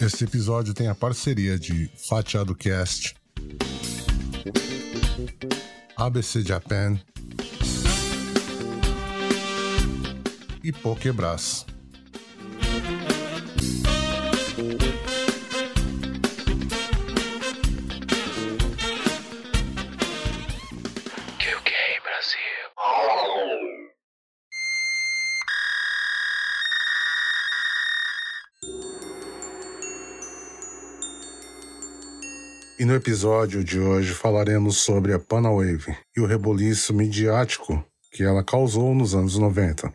Este episódio tem a parceria de Fatiado Cast, ABC Japan e Pokebras. E no episódio de hoje falaremos sobre a Panawave e o reboliço midiático que ela causou nos anos 90.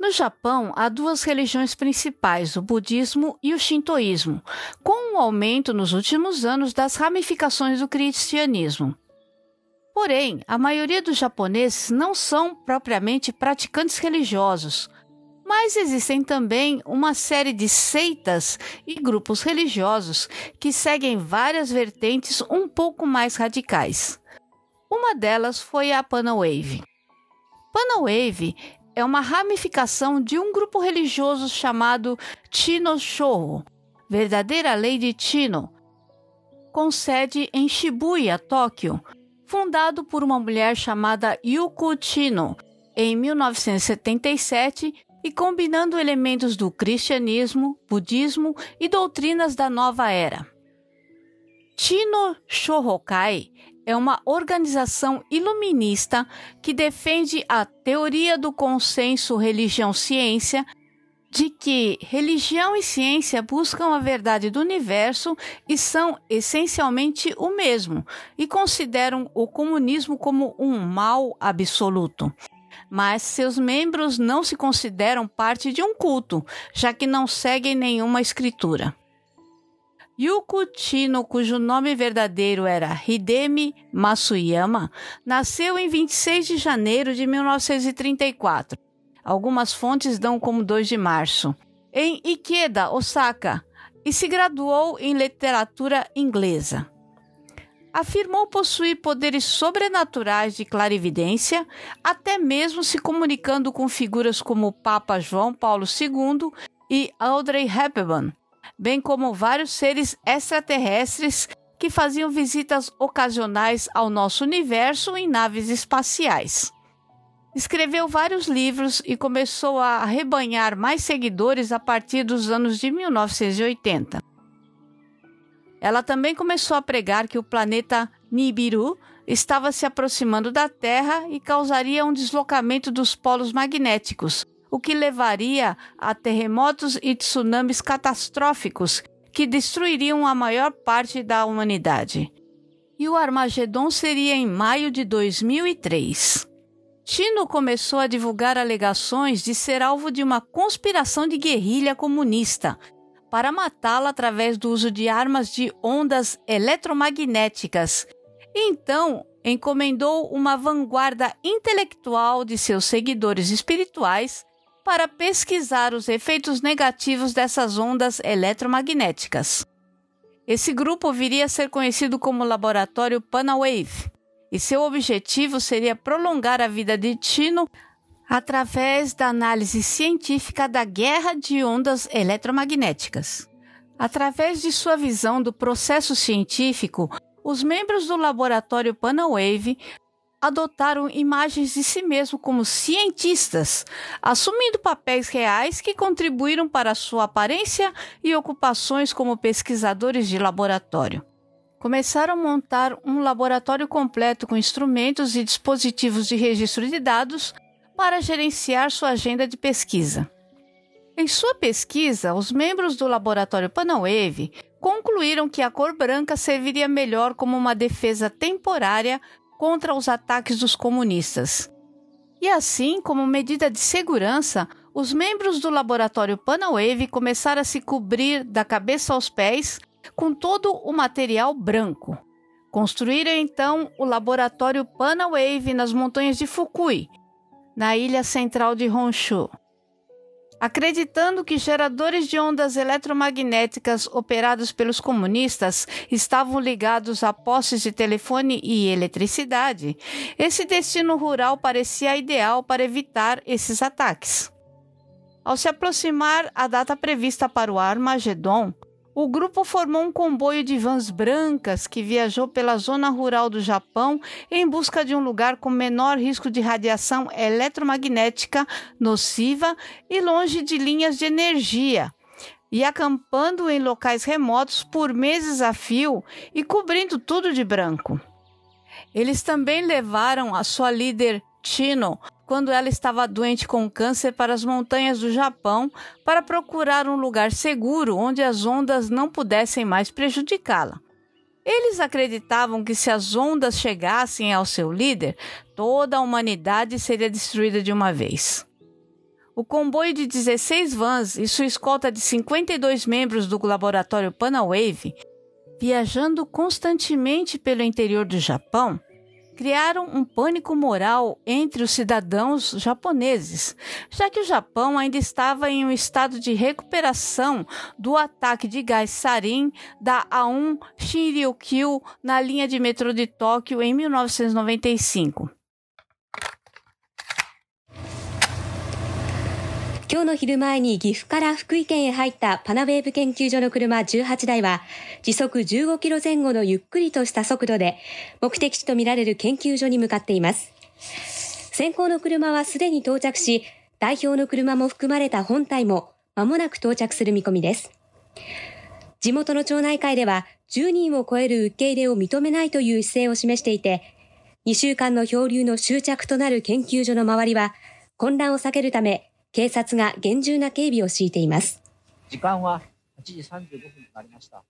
No Japão, há duas religiões principais, o budismo e o shintoísmo, com um aumento nos últimos anos das ramificações do cristianismo. Porém, a maioria dos japoneses não são propriamente praticantes religiosos, mas existem também uma série de seitas e grupos religiosos que seguem várias vertentes um pouco mais radicais. Uma delas foi a Panawave. Panawave é uma ramificação de um grupo religioso chamado Chino Shouho, verdadeira lei de Chino, com sede em Shibuya, Tóquio, fundado por uma mulher chamada Yuko Chino em 1977 e combinando elementos do cristianismo, budismo e doutrinas da nova era. Chino Shohokai é uma organização iluminista que defende a teoria do consenso religião-ciência de que religião e ciência buscam a verdade do universo e são essencialmente o mesmo, e consideram o comunismo como um mal absoluto. Mas seus membros não se consideram parte de um culto, já que não seguem nenhuma escritura. Yuko Chino, cujo nome verdadeiro era Hidemi Masuyama, nasceu em 26 de janeiro de 1934 Algumas fontes dão como 2 de março. Em Ikeda, Osaka, e se graduou em literatura inglesa. Afirmou possuir poderes sobrenaturais de clarividência, até mesmo se comunicando com figuras como o Papa João Paulo II e Audrey Hepburn, bem como vários seres extraterrestres que faziam visitas ocasionais ao nosso universo em naves espaciais. Escreveu vários livros e começou a arrebanhar mais seguidores a partir dos anos de 1980. Ela também começou a pregar que o planeta Nibiru estava se aproximando da Terra e causaria um deslocamento dos polos magnéticos, o que levaria a terremotos e tsunamis catastróficos que destruiriam a maior parte da humanidade. E o Armagedon seria em maio de 2003. Tino começou a divulgar alegações de ser alvo de uma conspiração de guerrilha comunista para matá-la através do uso de armas de ondas eletromagnéticas. Então encomendou uma vanguarda intelectual de seus seguidores espirituais para pesquisar os efeitos negativos dessas ondas eletromagnéticas. Esse grupo viria a ser conhecido como Laboratório Panawave e seu objetivo seria prolongar a vida de Tino através da análise científica da guerra de ondas eletromagnéticas. Através de sua visão do processo científico, os membros do laboratório Panawave adotaram imagens de si mesmo como cientistas, assumindo papéis reais que contribuíram para sua aparência e ocupações como pesquisadores de laboratório começaram a montar um laboratório completo com instrumentos e dispositivos de registro de dados para gerenciar sua agenda de pesquisa. Em sua pesquisa, os membros do laboratório Panawave concluíram que a cor branca serviria melhor como uma defesa temporária contra os ataques dos comunistas. E assim, como medida de segurança, os membros do laboratório Panawave começaram a se cobrir da cabeça aos pés com todo o material branco. Construíram então o laboratório Panawave nas montanhas de Fukui, na ilha central de Honshu. acreditando que geradores de ondas eletromagnéticas operados pelos comunistas estavam ligados a postes de telefone e eletricidade, esse destino rural parecia ideal para evitar esses ataques. Ao se aproximar a data prevista para o Armagedon, o grupo formou um comboio de vans brancas que viajou pela zona rural do Japão em busca de um lugar com menor risco de radiação eletromagnética nociva e longe de linhas de energia, e acampando em locais remotos por meses a fio e cobrindo tudo de branco. Eles também levaram a sua líder Chino quando ela estava doente com câncer para as montanhas do Japão para procurar um lugar seguro onde as ondas não pudessem mais prejudicá-la. Eles acreditavam que se as ondas chegassem ao seu líder, toda a humanidade seria destruída de uma vez. O comboio de 16 vans e sua escolta de 52 membros do laboratório Panawave, viajando constantemente pelo interior do Japão, criaram um pânico moral entre os cidadãos japoneses, já que o Japão ainda estava em um estado de recuperação do ataque de gás sarin da A1 Shinryukyu na linha de metrô de Tóquio em 1995. 今日の昼前に岐阜から福井県へ入ったパナウェーブ研究所の車18台は時速15キロ前後のゆっくりとした速度で目的地とみられる研究所に向かっています。先行の車はすでに到着し、代表の車も含まれた本体も間もなく到着する見込みです。地元の町内会では10人を超える受け入れを認めないという姿勢を示していて、2週間の漂流の終着となる研究所の周りは混乱を避けるため 警察が厳重な警備を敷いています。時間は8時35分となりました。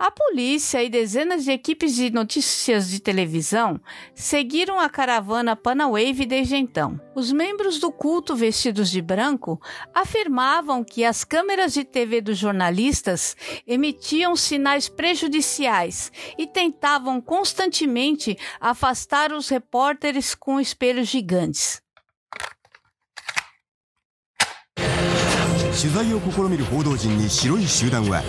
A polícia e dezenas de equipes de notícias de televisão seguiram a caravana Panawave desde então. Os membros do culto vestidos de branco afirmavam que as câmeras de TV dos jornalistas emitiam sinais prejudiciais e tentavam constantemente afastar os repórteres com espelhos gigantes. 取材を試みる報道陣に白い集団は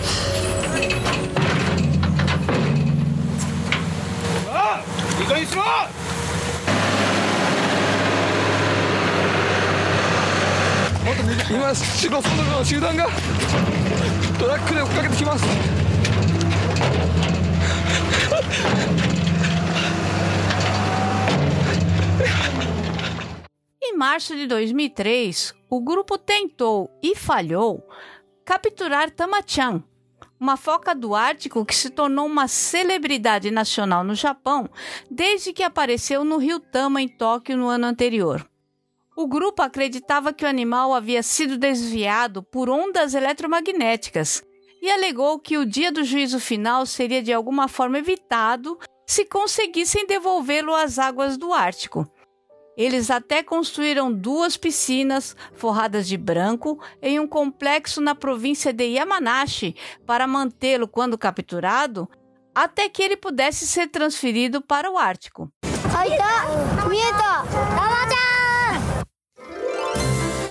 今白その集団がトラックで追っかけてきます。Março de 2003, o grupo tentou e falhou capturar Tamachan, uma foca do Ártico que se tornou uma celebridade nacional no Japão desde que apareceu no rio Tama em Tóquio no ano anterior. O grupo acreditava que o animal havia sido desviado por ondas eletromagnéticas e alegou que o dia do juízo final seria de alguma forma evitado se conseguissem devolvê-lo às águas do Ártico. Eles até construíram duas piscinas forradas de branco em um complexo na província de Yamanashi para mantê-lo quando capturado, até que ele pudesse ser transferido para o Ártico.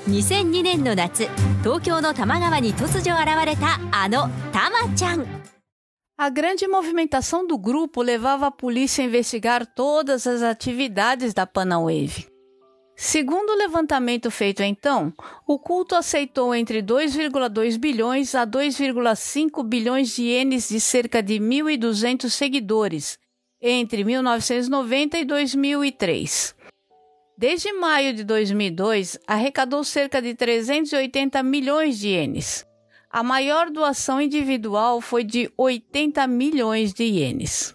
2002年の夏東京の多摩川に突如現れたあのタマちゃん A grande movimentação do grupo levava a polícia a investigar todas as atividades da Panawave. Segundo o levantamento feito então, o culto aceitou entre 2,2 bilhões a 2,5 bilhões de ienes de cerca de 1.200 seguidores entre 1990 e 2003. Desde maio de 2002, arrecadou cerca de 380 milhões de ienes. A maior doação individual foi de 80 milhões de ienes.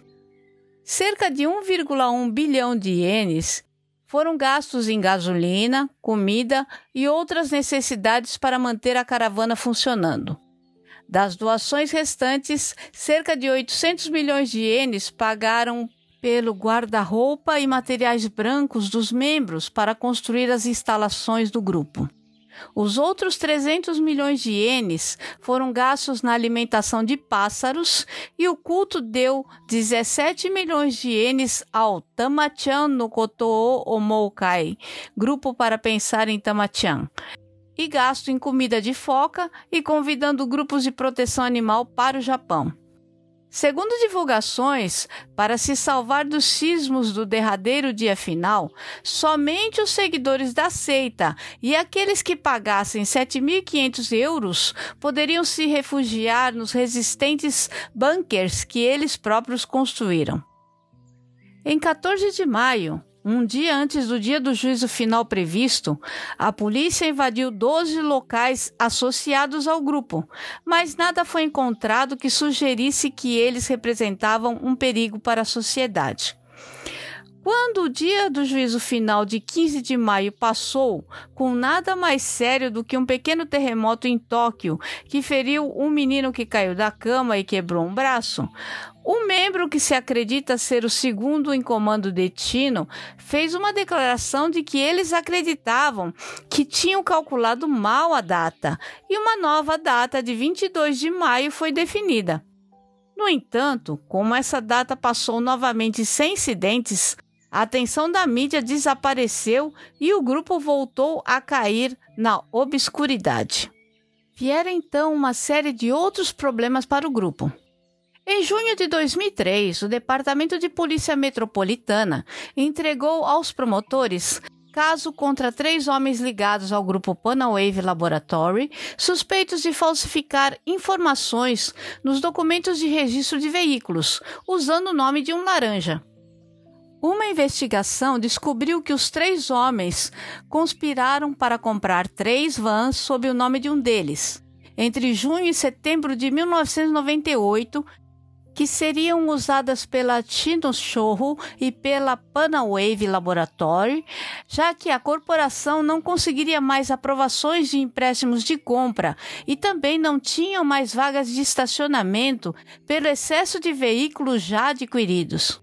Cerca de 1,1 bilhão de ienes foram gastos em gasolina, comida e outras necessidades para manter a caravana funcionando. Das doações restantes, cerca de 800 milhões de ienes pagaram pelo guarda-roupa e materiais brancos dos membros para construir as instalações do grupo. Os outros 300 milhões de ienes foram gastos na alimentação de pássaros e o culto deu 17 milhões de ienes ao Tamachan no Kotoo Omoukai, grupo para pensar em Tamachan. e gasto em comida de foca e convidando grupos de proteção animal para o Japão. Segundo divulgações, para se salvar dos sismos do derradeiro dia final, somente os seguidores da seita e aqueles que pagassem 7.500 euros poderiam se refugiar nos resistentes bunkers que eles próprios construíram. Em 14 de maio, um dia antes do dia do juízo final previsto, a polícia invadiu 12 locais associados ao grupo, mas nada foi encontrado que sugerisse que eles representavam um perigo para a sociedade. Quando o dia do juízo final de 15 de maio passou, com nada mais sério do que um pequeno terremoto em Tóquio que feriu um menino que caiu da cama e quebrou um braço, o membro que se acredita ser o segundo em comando de Tino fez uma declaração de que eles acreditavam que tinham calculado mal a data e uma nova data de 22 de maio foi definida. No entanto, como essa data passou novamente sem incidentes, a atenção da mídia desapareceu e o grupo voltou a cair na obscuridade. Vieram então uma série de outros problemas para o grupo. Em junho de 2003, o Departamento de Polícia Metropolitana entregou aos promotores caso contra três homens ligados ao grupo Panawave Laboratory, suspeitos de falsificar informações nos documentos de registro de veículos, usando o nome de um laranja. Uma investigação descobriu que os três homens conspiraram para comprar três vans sob o nome de um deles. Entre junho e setembro de 1998, que seriam usadas pela Tino Shorro e pela Panawave Laboratory, já que a corporação não conseguiria mais aprovações de empréstimos de compra e também não tinham mais vagas de estacionamento pelo excesso de veículos já adquiridos.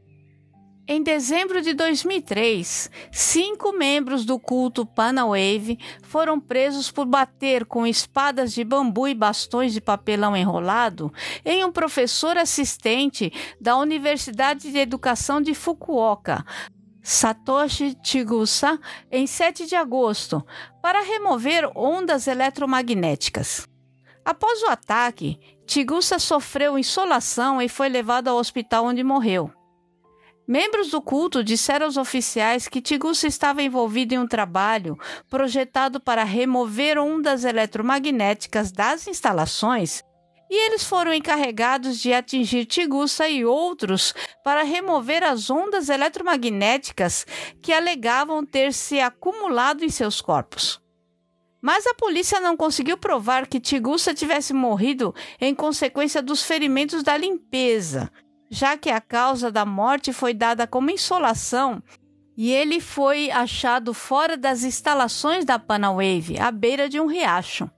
Em dezembro de 2003, cinco membros do culto Panawave foram presos por bater com espadas de bambu e bastões de papelão enrolado em um professor assistente da Universidade de Educação de Fukuoka, Satoshi Chigusa, em 7 de agosto, para remover ondas eletromagnéticas. Após o ataque, Chigusa sofreu insolação e foi levado ao hospital onde morreu. Membros do culto disseram aos oficiais que Tigusa estava envolvido em um trabalho projetado para remover ondas eletromagnéticas das instalações e eles foram encarregados de atingir Tigusa e outros para remover as ondas eletromagnéticas que alegavam ter se acumulado em seus corpos. Mas a polícia não conseguiu provar que Tigusa tivesse morrido em consequência dos ferimentos da limpeza, já que a causa da morte foi dada como insolação e ele foi achado fora das instalações da Panawave, à beira de um riacho.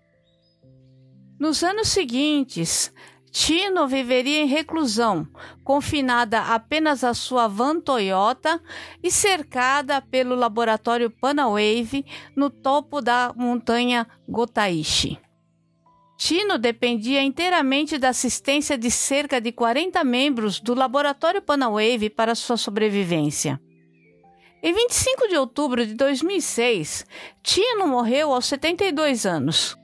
Nos anos seguintes, Tino viveria em reclusão, confinada apenas à sua van Toyota e cercada pelo laboratório Panawave no topo da montanha Gotaishi. Tino dependia inteiramente da assistência de cerca de 40 membros do Laboratório Panawave para sua sobrevivência. Em 25 de outubro de 2006, Tino morreu aos 72 anos.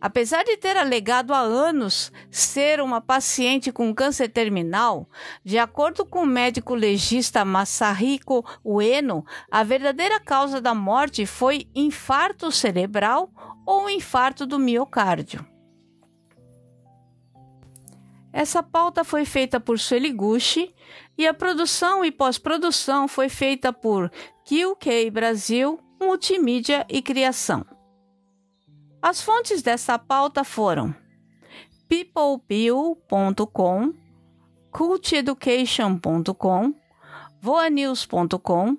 Apesar de ter alegado há anos ser uma paciente com câncer terminal, de acordo com o médico legista Masahiko Ueno, a verdadeira causa da morte foi infarto cerebral ou infarto do miocárdio. Essa pauta foi feita por Sueli Gucci e a produção e pós-produção foi feita por QK Brasil, Multimídia e Criação. As fontes dessa pauta foram peoplebill.com, culteducation.com, voanews.com,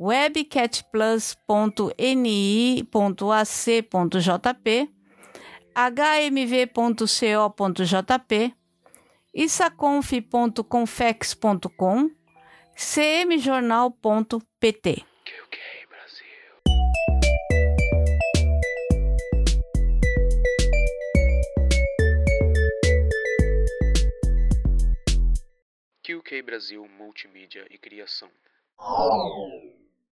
webcatplus.ni.ac.jp, hmv.co.jp, isaconf.confex.com, cmjornal.pt. QK Brasil Multimídia e Criação.